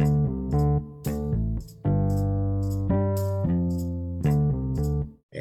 え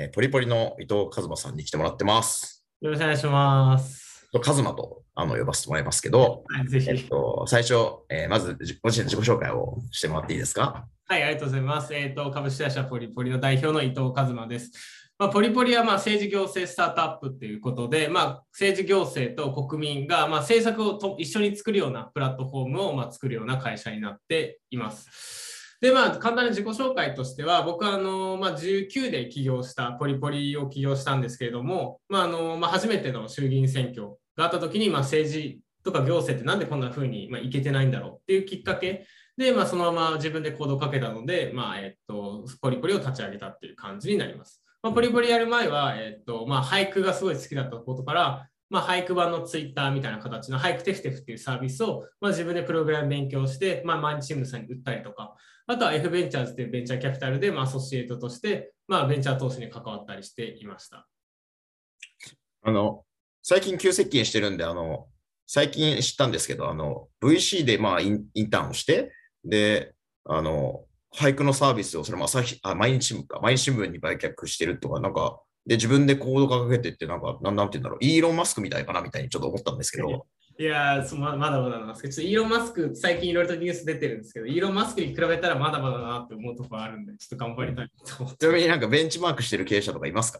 ーポリポリの伊藤和馬さんに来てもらってます。よろしくお願いします。和馬とあの呼ばせてもらいますけど、はい、ぜひ。えっと、最初、えーまずじご自身の自己紹介をしてもらっていいですか？はい、ありがとうございます。えっ、と、株式会社ポリポリの代表の伊藤和馬です。まあ、ポリポリはまあ政治行政スタートアップっていうことで、まあ、政治行政と国民がまあ政策をと一緒に作るようなプラットフォームをまあ作るような会社になっています。で、まあ、簡単な自己紹介としては、僕はあの、まあ、19で起業した、ポリポリを起業したんですけれども、まああのまあ、初めての衆議院選挙があったときに、まあ、政治とか行政ってなんでこんな風にまあいけてないんだろうっていうきっかけで、まあ、そのまま自分でコードをかけたので、まあえっと、ポリポリを立ち上げたっていう感じになります。まあ、ポリポリやる前は、えっとまあ、俳句がすごい好きだったことから、まあ、俳句版のツイッターみたいな形の俳句テフテフっていうサービスを、まあ、自分でプログラム勉強して、まあ、毎日新聞さんに売ったりとか、あとは F ベンチャーズっていうベンチャーキャピタルで、まあ、アソシエイトとして、まあ、ベンチャー投資に関わったりしていました。あの、最近急接近してるんで、あの、最近知ったんですけど、あの、VC でまあインターンをして、で、あの、俳句のサービスをそれも朝日あ毎日新聞か、毎日新聞に売却してるとか、なんか、で、自分でコードかけてって、なんか、なんなんて言うんだろう、イーロン・マスクみたいかなみたいにちょっと思ったんですけど、いやーそままだまだなんですけど、ちょっとイーロン・マスク、最近いろいろとニュース出てるんですけど、イーロン・マスクに比べたらまだまだだなって思うところあるんで、ちょっと頑張りたいと思って。ちなみになんかベンチマークしてる経営者とかいますか？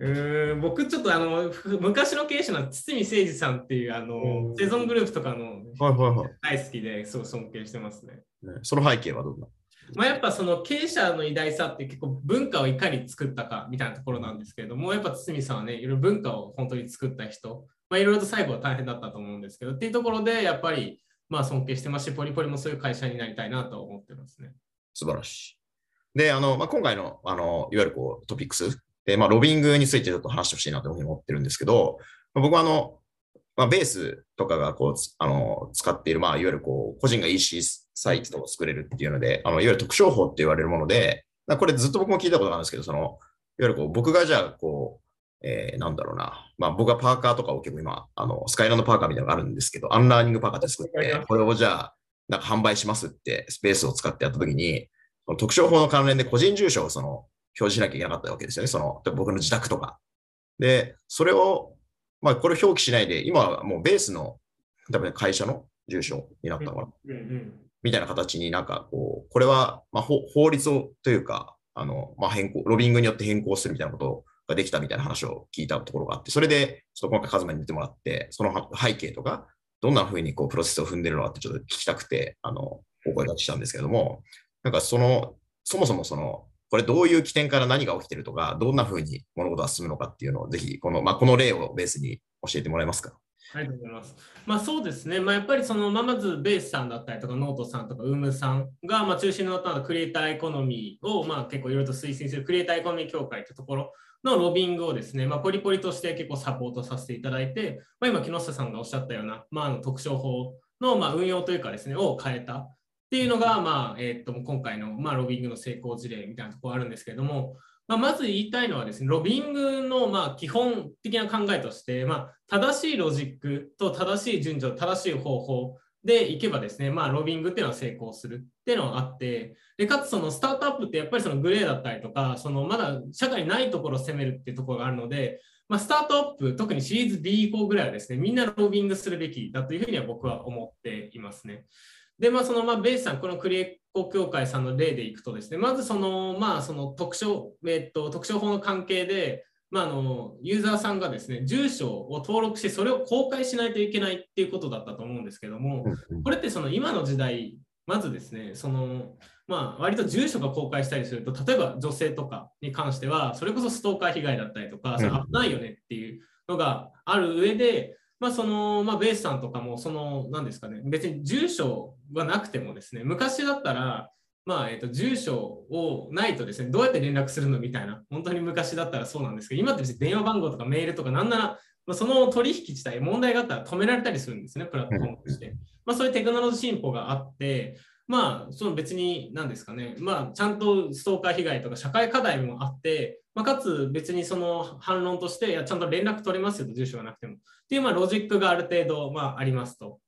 うーん僕ちょっとあのふ昔の経営者の堤誠二さんっていうあうのん。セゾングループとかのはいはいはい。大好きですごい尊敬してますね。ねその背景はどんな？まあ、やっぱその経営者の偉大さって結構文化をいかに作ったかみたいなところなんですけれども、やっぱ堤さんはね、いろいろ文化を本当に作った人、まあ、いろいろと最後は大変だったと思うんですけど、っていうところでやっぱりまあ尊敬してますし、ポリポリもそういう会社になりたいなと思ってますね。素晴らしい。で、あの、まあ、今回の、あの、いわゆるこう、トピックスで、まあ、ロビイングについてちょっと話してほしいなというふうに思ってるんですけど、まあ僕はあの、まあ、ベースとかがこう、あの、使っている、まあ、いわゆるこう、個人が EC サイトを作れるっていうので、あの、いわゆる特商法って言われるもので、まあこれずっと僕も聞いたことがあるんですけど、その、いわゆるこう、僕がじゃあ、こう、えーなんだろうな。まあ僕はパーカーとかを結構今、あの、スカイランドパーカーみたいなのがあるんですけど、 unlearning パーカーって作って、これをじゃあ、なんか販売しますって、スペースを使ってやったときに、その特徴法の関連で個人住所をその表示しなきゃいけなかったわけですよね。その僕の自宅とか。で、それを、まあこれを表記しないで、今はもうベースの多分会社の住所になったのかな。うんうんみたいな形になんかこう、これはまあ法律をというか、あの、まあ変更、ロビングによって変更するみたいなことができたみたいな話を聞いたところがあって、それでちょっと今回カズマに見てもらって、その背景とか、どんな風にこうプロセスを踏んでるのかってちょっと聞きたくて、あの、お声掛けしたんですけれども、なんかその、そもそもその、これどういう起点から何が起きてるとか、どんな風に物事が進むのかっていうのをぜひ、この、まあ、この例をベースに教えてもらえますか？ありがとうございます。まあそうですね、まあ、やっぱりその、ま、まずベースさんだったりとか、ノートさんとか、 UUUM さんが、まあ、中心になったクリエイターエコノミーを、まあ、結構いろいろと推進するクリエイターエコノミー協会というところのロビイングをですね、まあ、 PoliPoli として結構サポートさせていただいて、まあ、今、木下さんがおっしゃったような、まあ、あの特商法のまあ運用というかですね、を変えたっていうのが、まあえっと今回の、まあ、ロビングの成功事例みたいなところあるんですけれども、まあ、まず言いたいのはですね、ロビングのまあ基本的な考えとして、まあ、正しいロジックと正しい順序、正しい方法でいけばですね、まあ、ロビングっていうのは成功するっていうのがあって、でかつそのスタートアップってやっぱりそのグレーだったりとか、そのまだ社会にないところを攻めるっていうところがあるので、まあ、スタートアップ、特にシリーズ D 以降ぐらいはですね、みんなロビングするべきだというふうには僕は思っていますね。で、まあ、その、まあ、ベースさん、このクリエコ協会さんの例でいくとですね、まずその、まあ、その特徴、えっと、特徴法の関係で、まあ、あのユーザーさんがですね、住所を登録して、それを公開しないといけないっていうことだったと思うんですけども、これってその今の時代、まずですね、その、まあ、割と住所が公開したりすると、例えば女性とかに関しては、それこそストーカー被害だったりとか、それ危ないよねっていうのがある上で、まあそのまあ、ベースさんとかも、その、なんですかね、別に住所がなくてもですね、昔だったら、まあえっと住所をないとですね、どうやって連絡するのみたいな、本当に昔だったらそうなんですけど、今って別に電話番号とかメールとか、なんなら、まあ、その取引自体、問題があったら止められたりするんですね、プラットフォームとして。まあ、そういうテクノロジー進歩があって、まあ、その別に何ですかね、まあ、ちゃんとストーカー被害とか社会課題もあって、まあ、かつ別にその反論として、いやちゃんと連絡取れますよと、住所がなくても。っていうまあロジックがある程度、まあ、ありますと。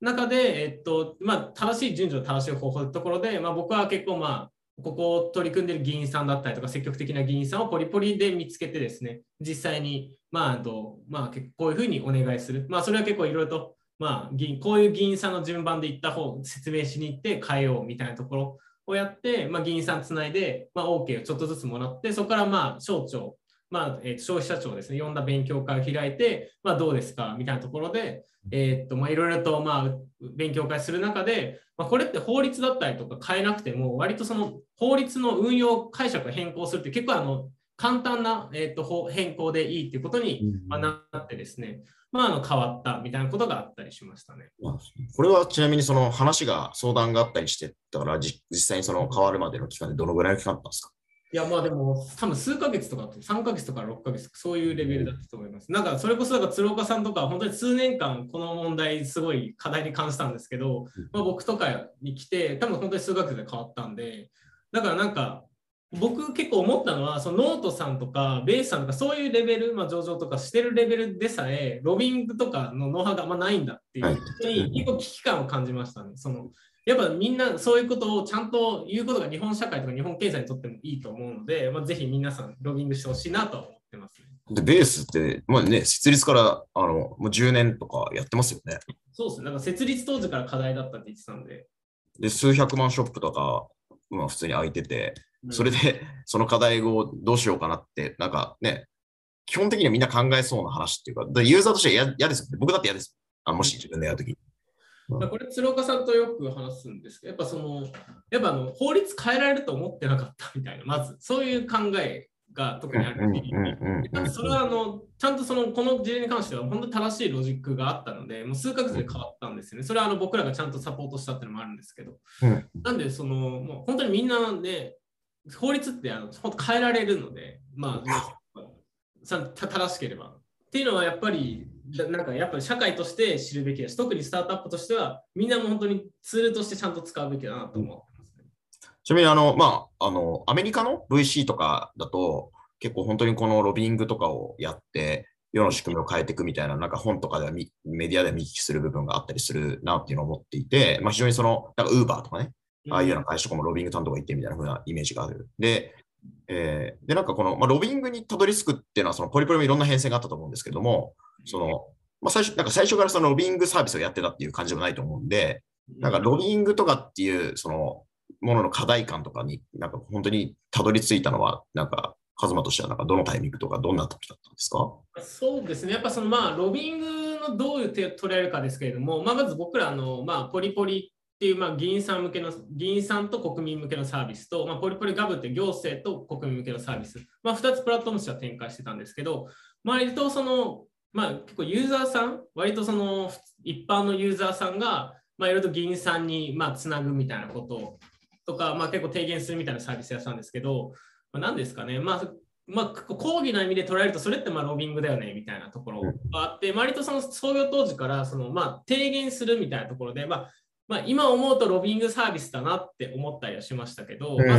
中で、えっとまあ、正しい順序、正しい方法のところで、まあ、僕は結構、まあ、ここを取り組んでる議員さんだったりとか、積極的な議員さんをポリポリで見つけてですね、実際に、まあ、とまあ、こういうふうにお願いする。まあ、それは結構いろいろと、まあ、議員こういう議員さんの順番で行った方、説明しに行って変えようみたいなところをやって、まあ、議員さんつないで、まあ、OK をちょっとずつもらって、そこからまあ省庁、まあえー、と消費者庁ですね、呼んだ勉強会を開いて、まあ、どうですかみたいなところで、いろいろとまあ勉強会する中で、まあ、これって法律だったりとか変えなくても、割とその法律の運用解釈を変更するって結構あの簡単な、えー、っと変更でいいっていうことに、まあ、なってですね、まあ、あの変わったみたいなことがあったりしましたね。これはちなみにその話が相談があったりしてたから実際にその変わるまでの期間でどのぐらいの期間だったんですか？いや、まあでも、多分数ヶ月とか、3ヶ月とか6ヶ月、そういうレベルだったと思います。なんか、それこそ、鶴岡さんとか、本当に数年間、この問題、すごい課題に感じたんですけど、まあ、僕とかに来て、多分本当に数ヶ月で変わったんで、だからなんか、僕結構思ったのは、そのノートさんとか、ベースさんとか、そういうレベル、まあ、上場とかしてるレベルでさえ、ロビイングとかのノウハウがあんまないんだっていう、に結構危機感を感じましたね。そのやっぱみんなそういうことをちゃんと言うことが日本社会とか日本経済にとってもいいと思うので、まあ、ぜひ皆さんロビングしてほしいなと思ってます、ね、で、ベースって、まあね、設立からあのもう10年とかやってますよね。そうですね。なんか設立当時から課題だったって言ってたんで。で、数百万ショップとか、まあ普通に空いてて、それで その課題をどうしようかなって、なんかね、基本的にはみんな考えそうな話っていうか、ユーザーとしては嫌ですよね。僕だって嫌です。あもし自分でやるときに。これ、鶴岡さんとよく話すんですけど、やっぱその、やっぱあの法律変えられると思ってなかったみたいな、まず、そういう考えが特にあるそれはあのちゃんとそのこの事例に関しては本当に正しいロジックがあったので、もう数ヶ月で変わったんですよね。それはあの僕らがちゃんとサポートしたっていうのもあるんですけど。なんで、そのもう本当にみんなで、法律ってあの本当変えられるので、まあ、正しければ。っていうのはやっぱりなんかやっぱり社会として知るべきだし、特にスタートアップとしては、みんなも本当にツールとしてちゃんと使うべきだなと思ってますね。ちなみにあの、まあ、あの、アメリカの VC とかだと、結構本当にこのロビングとかをやって、世の仕組みを変えていくみたいな、なんか本とかではメディアで見聞きする部分があったりするなっていうのを思っていて、まあ、非常にその、なんかウーバーとかね、ああいうような会社とかもロビング担当がいてみたいな風なイメージがある。で、えー、で、なんかこの、まあ、ロビングにたどり着くっていうのは、そのポリポリもいろんな変遷があったと思うんですけども、その、まあ、最初、なんか最初からそのロビングサービスをやってたっていう感じでもないと思うんで、なんかロビングとかっていう、その、ものの課題感とかに、なんか本当にたどり着いたのは、なんか、カズマとしては、なんかどのタイミングとか、どんな時だったんですか？そうですね、やっぱその、まあ、ロビングのどういう手を取れるかですけれども、まあ、まず僕らの、まあ、ポリポリっていう、まあ、議員さん向けの、議員さんと国民向けのサービスと、まあ、ポリポリガブって行政と国民向けのサービス、まあ、2つプラットフォームとしては展開してたんですけど、割とその、まあ、結構ユーザーさん、割とその一般のユーザーさんが、まあ、いろいろと議員さんに、まあ、つなぐみたいなこととか、まあ、結構提言するみたいなサービスやったんですけど、まあ、何ですかね、まあ、まあ、講義の意味で捉えると、それってまあロビングだよねみたいなところがあって、割とその創業当時からそのまあ提言するみたいなところで、まあ、まあ、今思うとロビングサービスだなって思ったりはしましたけど、まあ、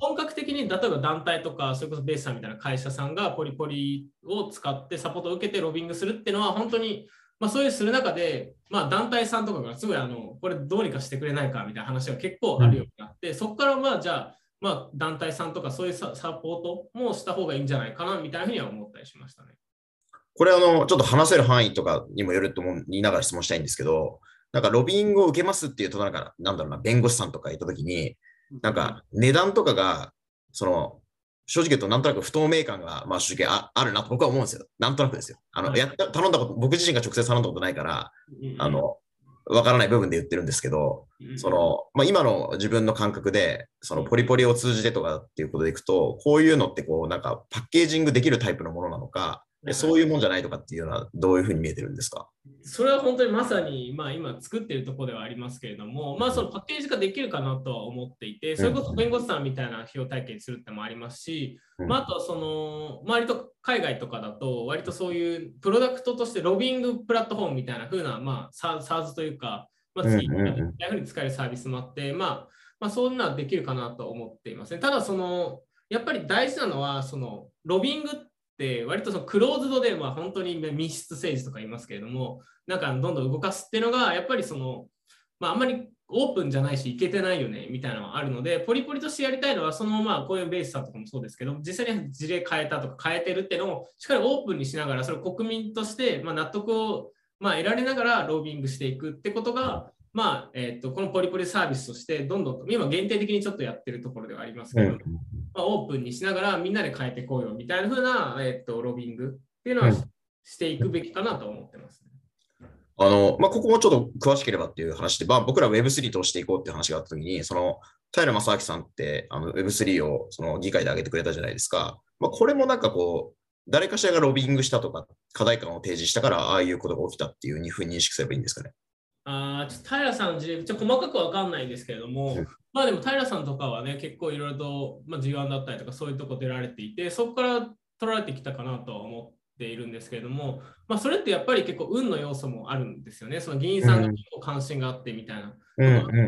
本格的に例えば団体とか、それこそベースさんみたいな会社さんがポリポリを使ってサポートを受けてロビングするっていうのは、本当に、まあ、そういうする中で、まあ、団体さんとかがすごいあの、これどうにかしてくれないかみたいな話が結構あるようになって、そこからまあじゃあ、まあ、団体さんとかそういうサポートもした方がいいんじゃないかなみたいなふうには思ったりしましたね。これあの、ちょっと話せる範囲とかにもよると思いながら質問したいんですけど、なんかロビングを受けますっていうと、なんか、なんだろうな、弁護士さんとかいたときに、なんか値段とかが、その、正直言うとなんとなく不透明感が、まあ正直ああるなと僕は思うんですよ。なんとなくですよ。あの、やった、頼んだこと、僕自身が直接頼んだことないから、あの、わからない部分で言ってるんですけど、その、まあ、今の自分の感覚で、そのポリポリを通じてとかっていうことでいくと、こういうのってこう、なんかパッケージングできるタイプのものなのか、そういうもんじゃないとかっていうのはどういうふうに見えてるんですか？それは本当にまさに、まあ、今作ってるところではありますけれども、まあ、そのパッケージ化できるかなとは思っていて、それこそ弁護士さんみたいな費用体験するってもありますし、まあ、あとはその、割と海外とかだと、割とそういうプロダクトとしてロビングプラットフォームみたいな風な、まあ、SARS というか、まあ、次、こういうふうに使えるサービスもあって、まあ、まあ、そんなできるかなと思っていますね。ただ、その、やっぱり大事なのは、その、ロビングっって割とそのクローズドで、まあ、本当に密室政治とか言いますけれどもなんかどんどん動かすっていうのがやっぱりその、まあ、あんまりオープンじゃないしいけてないよねみたいなのがあるのでポリポリとしてやりたいのはそのまあこういうベースさんとかもそうですけど実際に事例変えたとか変えてるっていうのをしっかりオープンにしながらそれを国民としてまあ納得をまあ得られながらロービングしていくってことがまあえー、とこのポリポリサービスとしてどんどんと今限定的にちょっとやってるところではありますけど、まあ、オープンにしながらみんなで変えていこうよみたいな風な、えー、とロビングっていうのはしていくべきかなと思ってます、ね、あの、まあ、ここもちょっと詳しければっていう話で、まあ、僕ら Web3 通していこうっていう話があったときに、その、平正明さんってあの Web3 をその議会で挙げてくれたじゃないですか。まあ、これもなんかこう、誰かしらがロビングしたとか、課題感を提示したから、ああいうことが起きたっていうふうに認識すればいいんですかね。あちょっと平さんの事例、ちょっと細かく分かんないですけれども、まあでも平さんとかはね、結構いろいろと、まあ、G1 だったりとかそういうとこ出られていて、そこから取られてきたかなとは思っているんですけれども、まあ、それってやっぱり結構運の要素もあるんですよね。その議員さんが結構関心があってみたいな。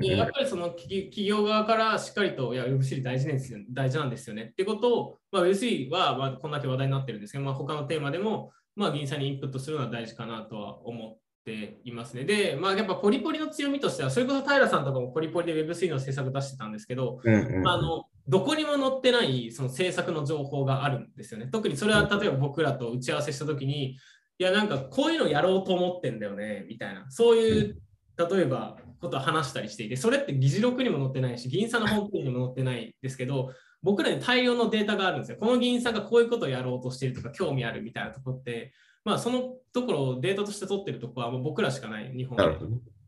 でやっぱりその企業側からしっかりと、いや、Web3 大事ですよ。大事なんですよね。ってことを、まあ、Web3 はまあこんだけ話題になってるんですけど、まあ、他のテーマでも、まあ、議員さんにインプットするのは大事かなとは思っていますね。で、まあ、やっぱポリポリの強みとしては、それこそ平さんとかもポリポリで Web3 の制作出してたんですけど、うんうん、あのどこにも載ってないその制作の情報があるんですよね。特にそれは例えば僕らと打ち合わせしたときに、いや、なんかこういうのやろうと思ってんだよね、みたいな、そういう例えばことを話したりしていて、それって議事録にも載ってないし、議員さんのホームページにも載ってないですけど、僕らに大量のデータがあるんですよ。この議員さんがこういうことをやろうとしているとか、興味あるみたいなところって、まあ、そのところをデータとして取ってるところはもう僕らしかない、日本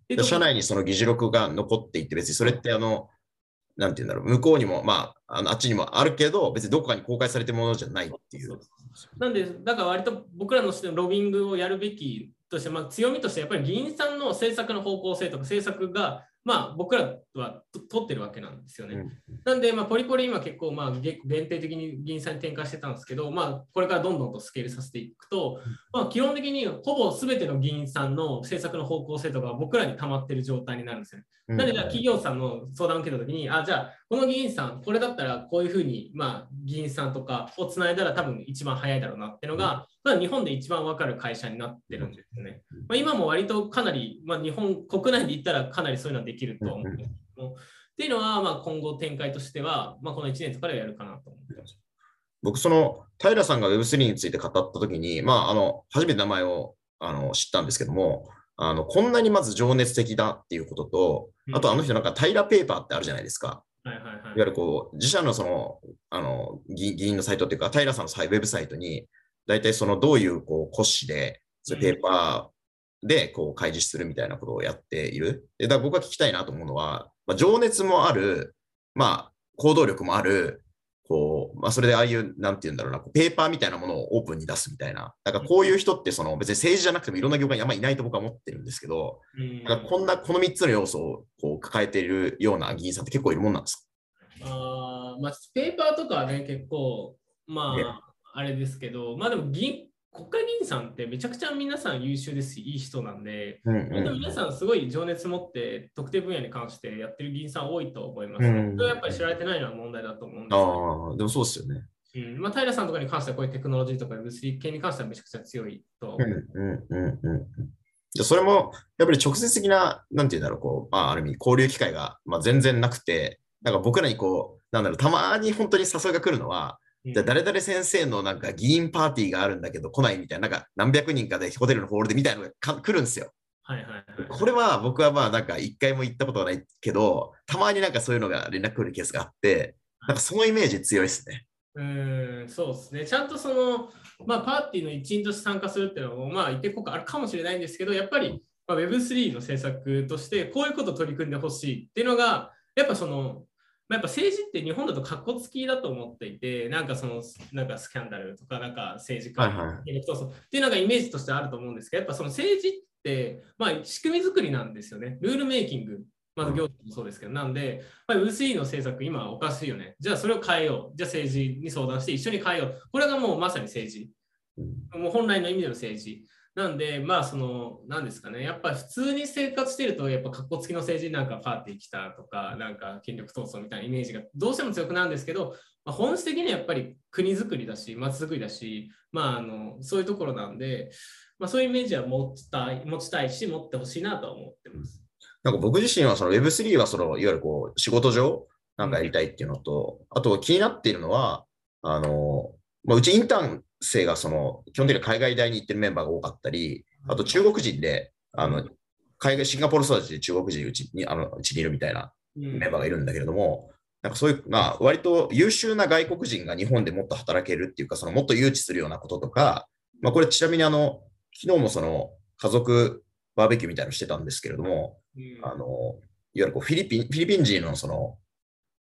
で。社内にその議事録が残っていて、別にそれってあの、なんていうんだろう、向こうにも、まあ、あのあっちにもあるけど、別にどこかに公開されてるものじゃないっていう。なんで、だから割と僕らのロビングをやるべきとして、まあ、強みとしてやっぱり議員さんの政策の方向性とか政策がまあ、僕らは取ってるわけなんですよね。うん、なんで、まあ、ポリポリ今結構、まあ、限定的に議員さんに転換してたんですけど、まあ、これからどんどんとスケールさせていくと、まあ、基本的にほぼ全ての議員さんの政策の方向性とか僕らに溜まってる状態になるんですよ、ね。なので、企業さんの相談を受けたときに、あ、じゃあ、この議員さん、これだったらこういうふうに、まあ、議員さんとかをつないだら多分一番早いだろうなっていうのが、まあ、日本で一番分かる会社になってるんですよね。まあ、今も割とかなり、まあ、日本国内で言ったらかなりそういうのはできると思うんですけども、っていうのは、まあ、今後展開としては、まあ、この1年とかでやるかなと思ってます。僕、その平さんが Web3 について語ったときに、まあ、あの初めて名前をあの知ったんですけども、あのこんなにまず情熱的だっていうことと、あとあの人なんか平ペーパーってあるじゃないですか。はいはいはい、いわゆるこう自社のそのあの議員のサイトっていうか、平さんのウェブサイトに、大体そのどういうこう骨子で、そペーパーでこう開示するみたいなことをやっている。でだ僕が聞きたいなと思うのは、まあ、情熱もある、まあ、行動力もある、こう、まあ、それでああいう、なんて言うんだろうな、ペーパーみたいなものをオープンに出すみたいな。だからこういう人ってその別に政治じゃなくてもいろんな業界にあんまりいないと僕は思ってるんですけど、うん、だからこんな、この3つの要素をこう抱えているような議員さんって結構いるもんなんですか？あまあ、ペーパーとかはね、結構、まあ、あれですけど、まあでも議国会議員さんってめちゃくちゃ皆さん優秀ですし、いい人なんで、うんうん、皆さんすごい情熱持って特定分野に関してやってる議員さん多いと思います、ね、うん、それはやっぱり知られてないのは問題だと思うんです。ああ、でもそうですよね。うん。まあ、平さんとかに関してはこういうテクノロジーとか物理系に関してはめちゃくちゃ強いと。うんう。んうんうん。じゃそれもやっぱり直接的な、なんていうんだろう、こう、まあ、ある意味交流機会が、まあ、全然なくて、なんか僕らにこう、なんだろう、たまに本当に誘いが来るのは、じゃ誰々先生のなんか議員パーティーがあるんだけど来ないみたいな、なんか何百人かでホテルのホールでみたいなのが来るんですよ。はいはいはい、これは僕はまあなんか一回も行ったことがないけど、たまになんかそういうのが連絡来るケースがあって、なんかそのイメージ強いですね。うんそうですね。ちゃんとその、まあ、パーティーの一員として参加するっていうのも、まあ、一定効果あるかもしれないんですけど、やっぱり、まあ、Web3 の政策として、こういうことを取り組んでほしいっていうのが、やっぱその、まあ、やっぱ政治って日本だとかっこつきだと思っていて、なんかその、なんかスキャンダルとか、なんか政治家、はいはい、っていうのがイメージとしてあると思うんですけど、やっぱその政治って、まあ、仕組み作りなんですよね。ルールメイキング。まず行政もそうですけど、なんで、まあ、薄いの政策、今おかしいよね。じゃあそれを変えよう。じゃあ政治に相談して一緒に変えよう。これがもうまさに政治。もう本来の意味での政治。なんで、まあ、その、なんですかね、やっぱり普通に生活してると、やっぱ、かっこつきの政治なんかパーティー来たとか、なんか権力闘争みたいなイメージがどうしても強くなるんですけど、まあ、本質的にはやっぱり国づくりだし、町づくりだし、まあ、あのそういうところなんで、まあ、そういうイメージは持ちたい持ちたいし、持ってほしいなと思ってます。なんか僕自身はその Web3 はそのいわゆるこう仕事上なんかやりたいっていうのと、あと気になっているのは、あの、まあ、うちインターン生がその基本的に海外大に行ってるメンバーが多かったり、あと中国人で、あの海外シンガポール育ちで中国人うちにあのうちにいるみたいなメンバーがいるんだけれども、なんかそういう、まあ、割と優秀な外国人が日本でもっと働けるっていうか、そのもっと誘致するようなこととか、まあ、これちなみにあの、昨日もその家族バーベキューみたいなのしてたんですけれども、うん、あのいわゆるこうフィリピンフィリピン人のその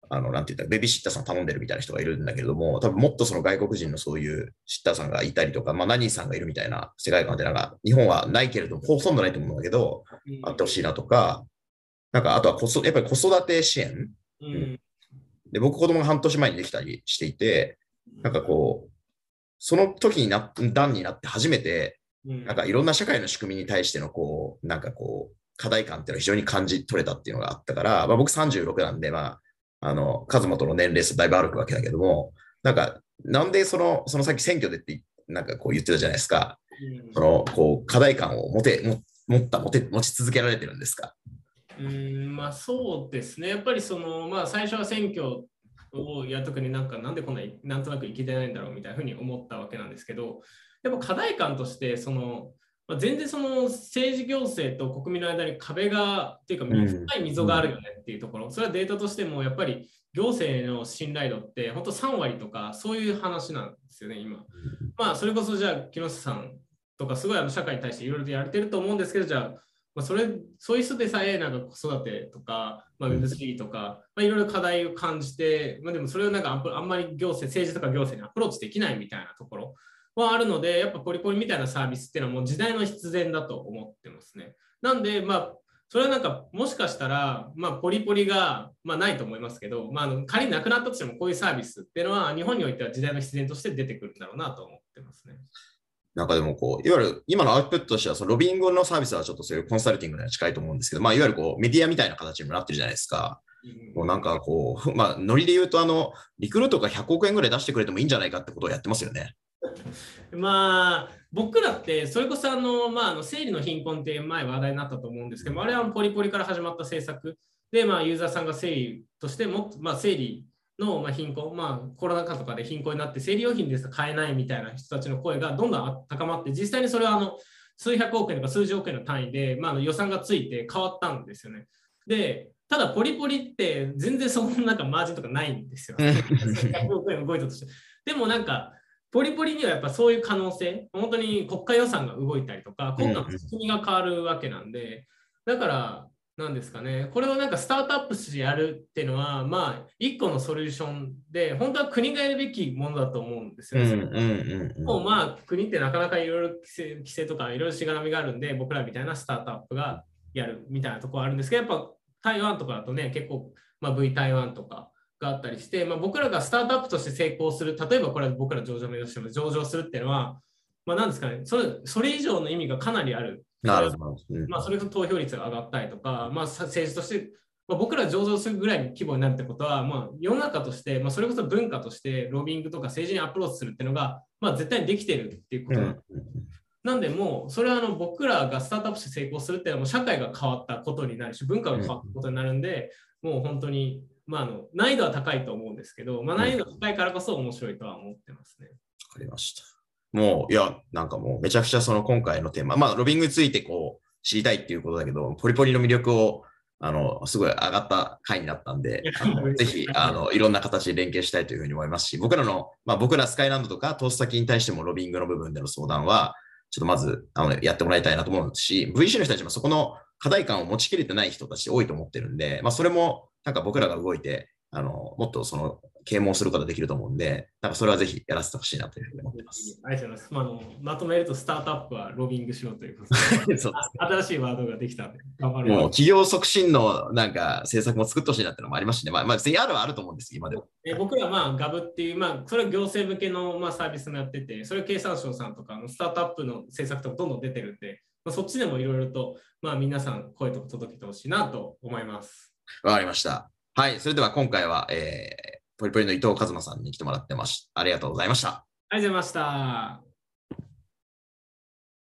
あの、なんて言ったら、ベビーシッターさん頼んでるみたいな人がいるんだけれども、多分もっとその外国人のそういうシッターさんがいたりとか、まあ、何さんがいるみたいな世界観で、なんか、日本はないけれども、ほとんどないと思うんだけど、あってほしいなとか、なんか、あとはこそ、やっぱり子育て支援、うん、で、僕、子供が半年前にできたりしていて、なんかこう、その時にな、段になって初めて、なんかいろんな社会の仕組みに対しての、こう、なんかこう、課題感っていうのを非常に感じ取れたっていうのがあったから、まあ、僕36なんで、まあ、あの、カズマとの年齢差だいぶ歩くわけだけども、なんか、なんでその、そのさっき選挙でってなんかこう言ってたじゃないですか。うん、その、こう、課題感を持て、も持った、持て、持ち続けられてるんですか？うんまあそうですね、やっぱりその、まあ、最初は選挙をやった時になんかなんでこんななんとなくいけてないんだろうみたいなふうに思ったわけなんですけど、やっぱ課題感としてその、まあ、全然その政治行政と国民の間に壁がっていうか深い溝があるよねっていうところ、それはデータとしてもやっぱり行政の信頼度って本当3割とかそういう話なんですよね、今。まあそれこそじゃあ木下さんとかすごいあの社会に対していろいろとやれてると思うんですけど、じゃあまあ、それそういう人でさえなんか子育てとか、まあ、Web3 とか、まあ、いろいろ課題を感じて、まあ、でもそれをなんかあんまり行政、政治とか行政にアプローチできないみたいなところはあるので、やっぱポリポリみたいなサービスっていうのはもう時代の必然だと思ってますね。なんで、まあ、それはなんかもしかしたら、まあ、ポリポリが、まあ、ないと思いますけど、まあ、仮になくなったとしてもこういうサービスっていうのは日本においては時代の必然として出てくるんだろうなと思ってますね。なんかでもこう、いわゆる今のアウトプットとしては、そのロビングのサービスはちょっとそういうコンサルティングには近いと思うんですけど、まあ、いわゆるこうメディアみたいな形にもなってるじゃないですか。もうなんかこう、まあ、ノリで言うと、あの、リクルートが100億円ぐらい出してくれてもいいんじゃないかってことをやってますよね。まあ、僕らって、それこそあの、まあ、あの生理の貧困って前話題になったと思うんですけど、あれはポリポリから始まった政策で、まあ、ユーザーさんが生理としても、まあ、生理のま貧困、まあ、コロナ禍とかで貧困になって生理用品ですと買えないみたいな人たちの声がどんどん高まって実際にそれはあの数百億円とか数十億円の単位で、まあ、予算がついて変わったんですよね。でただポリポリって全然そのなんかマージンとかないんですよ。100億円動いたとして。でもなんかポリポリにはやっぱそういう可能性、本当に国家予算が動いたりとか、国家の仕組みが変わるわけなんで、だからなんですかね、これをなんかスタートアップしてやるっていうのは、まあ、一個のソリューションで、本当は国がやるべきものだと思うんですよね。もうまあ、国ってなかなかいろいろ規制とかいろいろしがらみがあるんで、僕らみたいなスタートアップがやるみたいなところあるんですけど、やっぱ台湾とかだとね、結構、まあ、V 台湾とかがあったりして、まあ、僕らがスタートアップとして成功する、例えばこれ僕ら上場目指しても上場するっていうのは、まあ、なんですかねそれ、それ以上の意味がかなりあるなるほど。まあ、それと投票率が上がったりとか、まあ、政治として、まあ、僕ら上場するぐらいの規模になるってことは、まあ、世の中として、まあ、それこそ文化としてロビングとか政治にアプローチするっていうのが、まあ、絶対にできてるっていうことなんです。なんでもう、それはあの僕らがスタートアップして成功するっていうのはもう社会が変わったことになるし、文化が変わったことになるんで、もう本当に、まあ、あの難易度は高いと思うんですけど、まあ、難易度が高いからこそ面白いとは思ってますね。わ、かりました。もう、いや、なんかもうめちゃくちゃその今回のテーマ、まあ、ロビングについてこう、知りたいっていうことだけど、ポリポリの魅力をあの、すごい上がった回になったんで、ぜひ、あの、いろんな形で連携したいというふうに思いますし、僕らの、まあ、僕らスカイランドとか投資先に対してもロビングの部分での相談は、ちょっとまず、あの、やってもらいたいなと思うし、VC の人たちもそこの課題感を持ちきれてない人たち多いと思ってるんで、まあ、それも、なんか僕らが動いて、あの、もっとその、啓蒙することができると思うんで、なんかそれはぜひやらせてほしいなというふうに思ってます。ありがとうございます。まあ、あのまとめると、スタートアップはロビングしようということで、そうあ新しいワードができたんで、頑張ですもうる。企業促進のなんか政策も作ってほしいなっていうのもありますしね。まあ、まあ、別にあるはあると思うんです、今でも。え僕ら、まあ、ガブっていう、まあ、それは行政向けの、まあ、サービスもやってて、それは経産省さんとかのスタートアップの政策とかどんどん出てるんで、まあ、そっちでもいろいろと、まあ、皆さん声とか届けてほしいなと思います。わかりました。はい。それでは今回は、えー、ポリポリの伊藤和馬さんに来てもらってます。ありがとうございました。ありがとうございました。